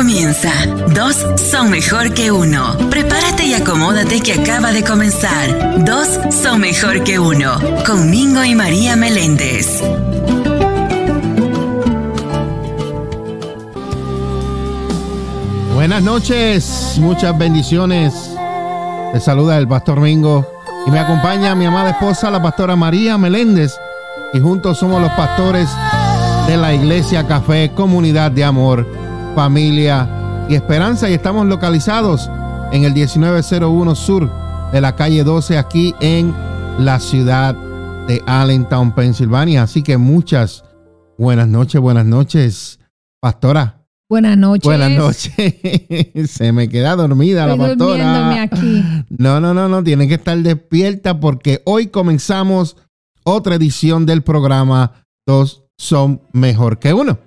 comienza. Dos son mejor que uno. Prepárate y acomódate que acaba de comenzar. Dos son mejor que uno. Con Mingo y María Meléndez. Buenas noches, muchas bendiciones. Te saluda el pastor Mingo y me acompaña mi amada esposa, la pastora María Meléndez. Y juntos somos los pastores de la Iglesia Café, Comunidad de Amor, Familia y Esperanza. Y estamos localizados en el 1901 Sur de la calle 12 aquí en la ciudad de Allentown, Pensilvania. Así que muchas buenas noches, buenas noches, pastora. Buenas noches. Buenas noches. Se me queda dormida Estoy la pastora. aquí. No, no, no, no. Tiene que estar despierta porque hoy comenzamos otra edición del programa Dos son mejor que uno.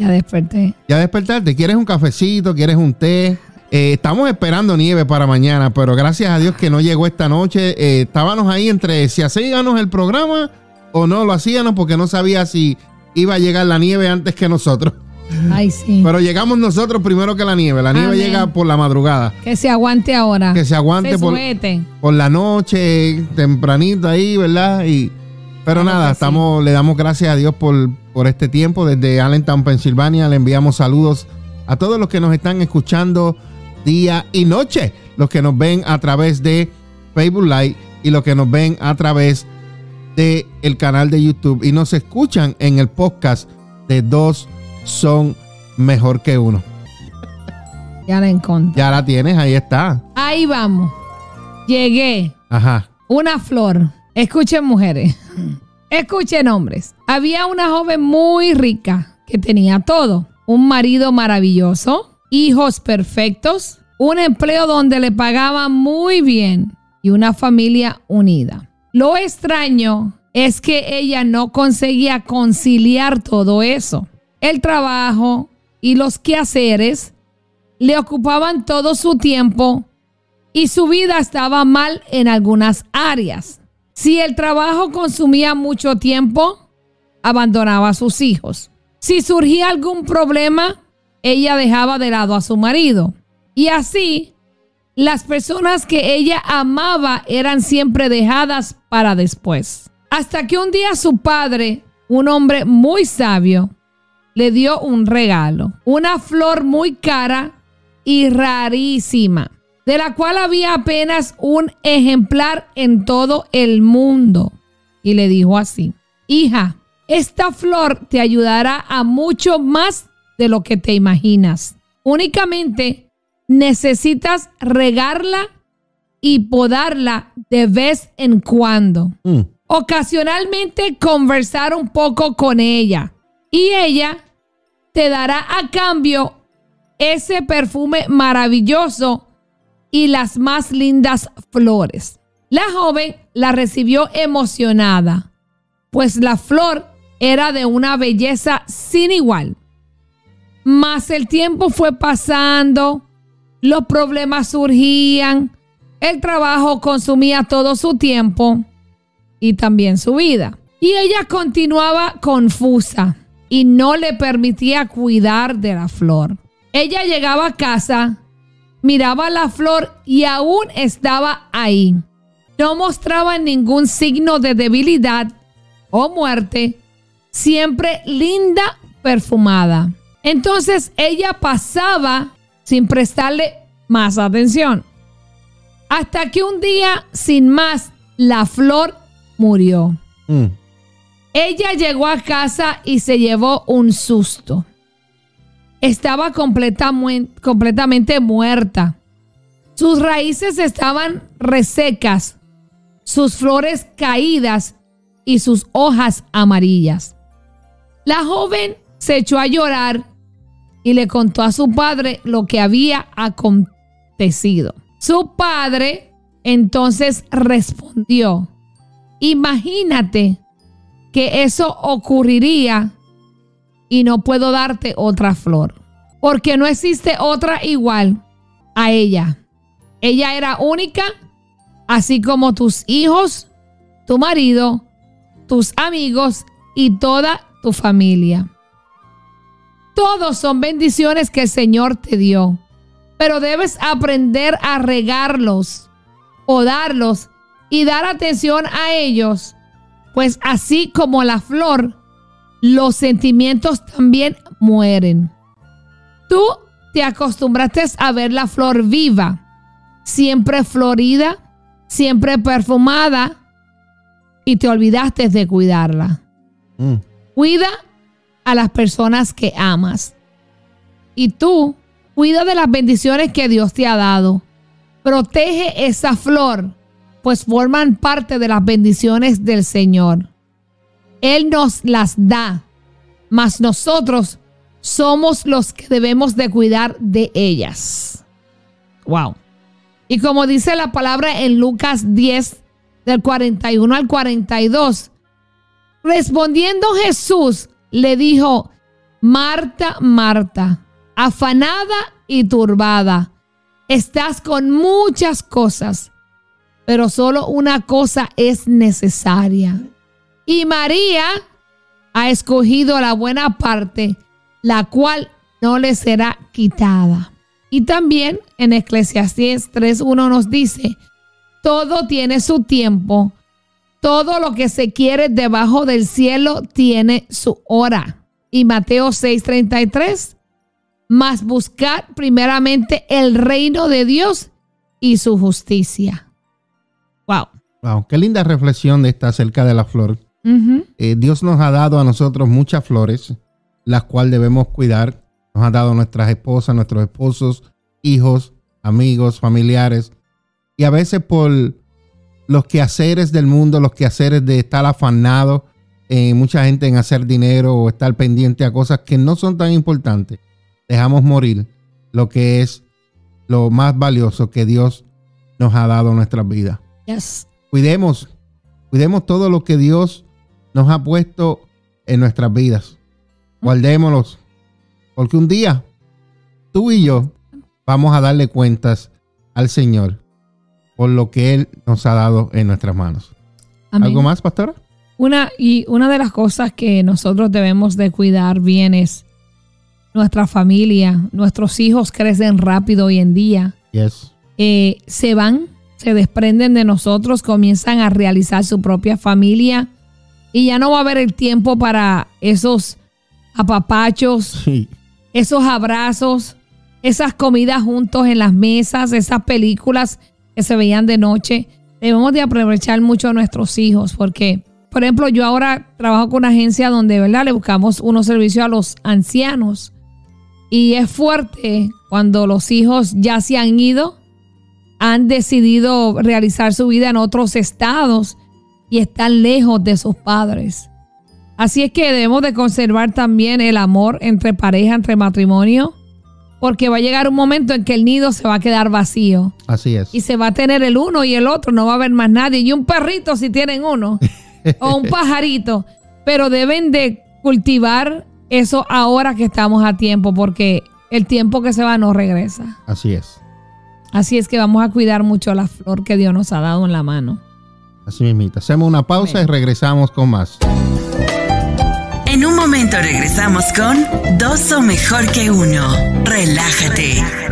Ya desperté. Ya despertarte. ¿Quieres un cafecito? ¿Quieres un té? Eh, estamos esperando nieve para mañana, pero gracias a Dios que no llegó esta noche. Eh, estábamos ahí entre si hacíamos el programa o no lo hacíamos porque no sabía si iba a llegar la nieve antes que nosotros. Ay, sí. Pero llegamos nosotros primero que la nieve. La nieve Amén. llega por la madrugada. que se aguante ahora. Que se aguante Se por, por la noche, tempranito ahí, ¿verdad? Y, pero Claro nada, sí. estamos, le damos gracias a Dios por, por este tiempo. Desde Allentown, Pensilvania, le enviamos saludos a todos los que nos están escuchando día y noche. Los que nos ven a través de Facebook Live y los que nos ven a través de el canal de YouTube y nos escuchan en el podcast de Dos Son Mejor que Uno. Ya la encontré. Ya la tienes, ahí está. Ahí vamos. Llegué. Ajá. Una flor. Escuchen, mujeres. Escuchen, hombres. Había una joven muy rica que tenía todo. Un marido maravilloso, hijos perfectos, un empleo donde le pagaban muy bien y una familia unida. Lo extraño es que ella no conseguía conciliar todo eso. El trabajo y los quehaceres le ocupaban todo su tiempo y su vida estaba mal en algunas áreas. Si el trabajo consumía mucho tiempo, abandonaba a sus hijos. Si surgía algún problema, ella dejaba de lado a su marido. Y así, las personas que ella amaba eran siempre dejadas para después. Hasta que un día su padre, un hombre muy sabio, le dio un regalo, una flor muy cara y rarísima, de la cual había apenas un ejemplar en todo el mundo. Y le dijo así, hija, esta flor te ayudará a mucho más de lo que te imaginas. Únicamente necesitas regarla y podarla de vez en cuando. Mm. Ocasionalmente conversar un poco con ella y ella te dará a cambio ese perfume maravilloso y las más lindas flores. La joven la recibió emocionada, pues la flor era de una belleza sin igual. Mas el tiempo fue pasando, los problemas surgían, el trabajo consumía todo su tiempo y también su vida. Y ella continuaba confusa y no le permitía cuidar de la flor. Ella llegaba a casa, miraba la flor y aún estaba ahí. No mostraba ningún signo de debilidad o muerte, siempre linda, perfumada. Entonces ella pasaba sin prestarle más atención. Hasta que un día, sin más, la flor murió. Mm. Ella llegó a casa y se llevó un susto. Estaba completamente muerta. Sus raíces estaban resecas, sus flores caídas y sus hojas amarillas. La joven se echó a llorar y le contó a su padre lo que había acontecido. Su padre entonces respondió, imagínate que eso ocurriría y no puedo darte otra flor, porque no existe otra igual a ella. Ella era única, así como tus hijos, tu marido, tus amigos y toda tu familia. Todos son bendiciones que el Señor te dio. Pero debes aprender a regarlos o darlos y dar atención a ellos. Pues así como la flor, los sentimientos también mueren. Tú te acostumbraste a ver la flor viva, siempre florida, siempre perfumada, y te olvidaste de cuidarla. Mm. Cuida a las personas que amas. Y tú, cuida de las bendiciones que Dios te ha dado. Protege esa flor, pues forman parte de las bendiciones del Señor. Él nos las da, mas nosotros somos los que debemos de cuidar de ellas. Wow. Y como dice la palabra en Lucas 10, del 41 al 42, respondiendo Jesús le dijo, Marta, Marta, afanada y turbada, estás con muchas cosas, pero solo una cosa es necesaria. Y María ha escogido la buena parte, la cual no le será quitada. Y también en Eclesiastés 3.1 nos dice, todo tiene su tiempo, todo lo que se quiere debajo del cielo tiene su hora. Y Mateo 6:33, más buscar primeramente el reino de Dios y su justicia. Wow. Wow, qué linda reflexión de esta acerca de la flor. Eh, Dios nos ha dado a nosotros muchas flores, las cuales debemos cuidar. Nos ha dado nuestras esposas, nuestros esposos, hijos, amigos, familiares. Y a veces por los quehaceres del mundo, los quehaceres de estar afanado, eh, mucha gente en hacer dinero o estar pendiente a cosas que no son tan importantes, dejamos morir lo que es lo más valioso que Dios nos ha dado en nuestras vidas Yes. cuidemos, cuidemos todo lo que Dios nos ha puesto en nuestras vidas. Guardémoslos, porque un día tú y yo vamos a darle cuentas al Señor por lo que Él nos ha dado en nuestras manos. Amén. ¿Algo más, pastora? Una, y una de las cosas que nosotros debemos de cuidar bien es nuestra familia. Nuestros hijos crecen rápido hoy en día. Yes. Eh, se van, se desprenden de nosotros, comienzan a realizar su propia familia y ya no va a haber el tiempo para esos apapachos, Sí. esos abrazos, esas comidas juntos en las mesas, esas películas que se veían de noche. Debemos de aprovechar mucho a nuestros hijos porque, por ejemplo, yo ahora trabajo con una agencia donde, ¿verdad? Le buscamos unos servicios a los ancianos y es fuerte cuando los hijos ya se han ido, han decidido realizar su vida en otros estados y están lejos de sus padres. Así es que debemos de conservar también el amor entre pareja, entre matrimonio, porque va a llegar un momento en que el nido se va a quedar vacío Así es. y se va a tener el uno y el otro, no va a haber más nadie. Y un perrito si tienen uno, o un pajarito, pero deben de cultivar eso ahora que estamos a tiempo, porque el tiempo que se va no regresa. Así es. Así es que vamos a cuidar mucho la flor que Dios nos ha dado en la mano. Así mismito. Hacemos una pausa Amén. y regresamos con más. En un momento regresamos con Dos son mejor que uno. Relájate.